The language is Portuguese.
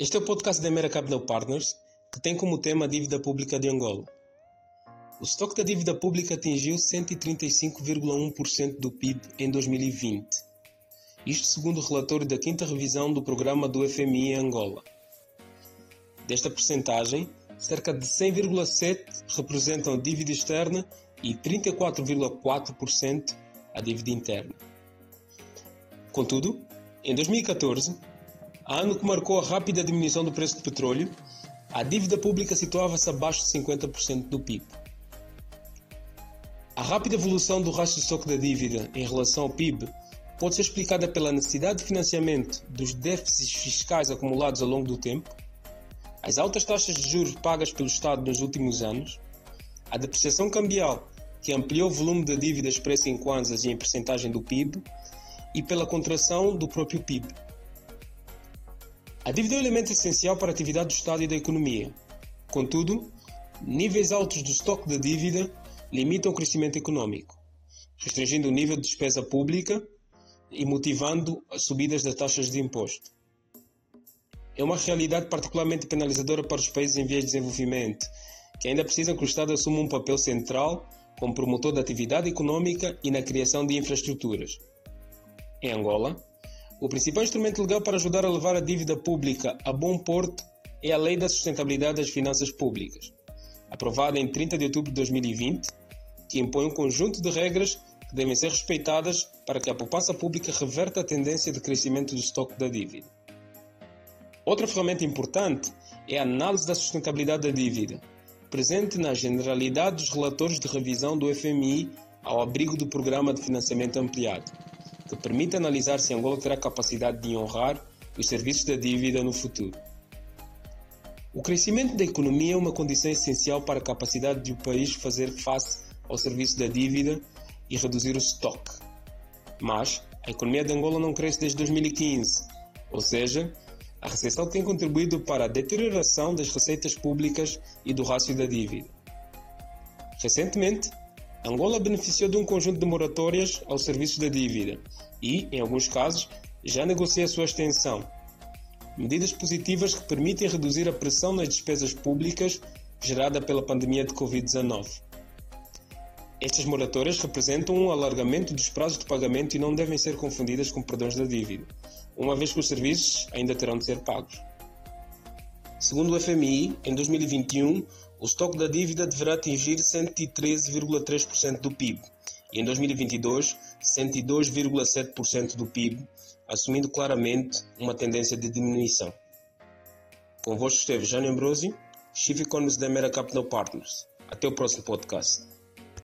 Este é o podcast da Mera Capital Partners, que tem como tema a dívida pública de Angola. O estoque da dívida pública atingiu 135,1% do PIB em 2020. Isto segundo o relatório da quinta revisão do programa do FMI em Angola. Desta percentagem, cerca de 100,7% representam a dívida externa e 34,4% a dívida interna. Contudo, em 2014, ano que marcou a rápida diminuição do preço do petróleo, a dívida pública situava-se abaixo de 50% do PIB. A rápida evolução do rastro de estoque da dívida em relação ao PIB pode ser explicada pela necessidade de financiamento dos déficits fiscais acumulados ao longo do tempo, as altas taxas de juros pagas pelo Estado nos últimos anos, a depreciação cambial que ampliou o volume de dívidas expressa em kwanzas e em percentagem do PIB e pela contração do próprio PIB. A dívida é um elemento essencial para a atividade do Estado e da economia. Contudo, níveis altos do estoque de dívida limitam o crescimento econômico, restringindo o nível de despesa pública e motivando as subidas das taxas de imposto. É uma realidade particularmente penalizadora para os países em vias de desenvolvimento, que ainda precisam que o Estado assuma um papel central como promotor da atividade econômica e na criação de infraestruturas. Em Angola, o principal instrumento legal para ajudar a levar a dívida pública a bom porto é a Lei da Sustentabilidade das Finanças Públicas, aprovada em 30 de outubro de 2020, que impõe um conjunto de regras que devem ser respeitadas para que a poupança pública reverta a tendência de crescimento do estoque da dívida. Outra ferramenta importante é a análise da sustentabilidade da dívida, presente na generalidade dos relatórios de revisão do FMI ao abrigo do Programa de Financiamento Ampliado que permite analisar se Angola terá capacidade de honrar os serviços da dívida no futuro. O crescimento da economia é uma condição essencial para a capacidade de o país fazer face ao serviço da dívida e reduzir o estoque. Mas a economia de Angola não cresce desde 2015, ou seja, a recessão tem contribuído para a deterioração das receitas públicas e do rácio da dívida. Recentemente, Angola beneficiou de um conjunto de moratórias ao serviço da dívida e, em alguns casos, já negocia a sua extensão. Medidas positivas que permitem reduzir a pressão nas despesas públicas gerada pela pandemia de Covid-19. Estas moratórias representam um alargamento dos prazos de pagamento e não devem ser confundidas com perdões da dívida, uma vez que os serviços ainda terão de ser pagos. Segundo o FMI, em 2021, o estoque da dívida deverá atingir 113,3% do PIB e em 2022 102,7% do PIB, assumindo claramente uma tendência de diminuição. Convosco esteve Jânio Ambrosio, Chief Economist da Mera Capital Partners. Até o próximo podcast.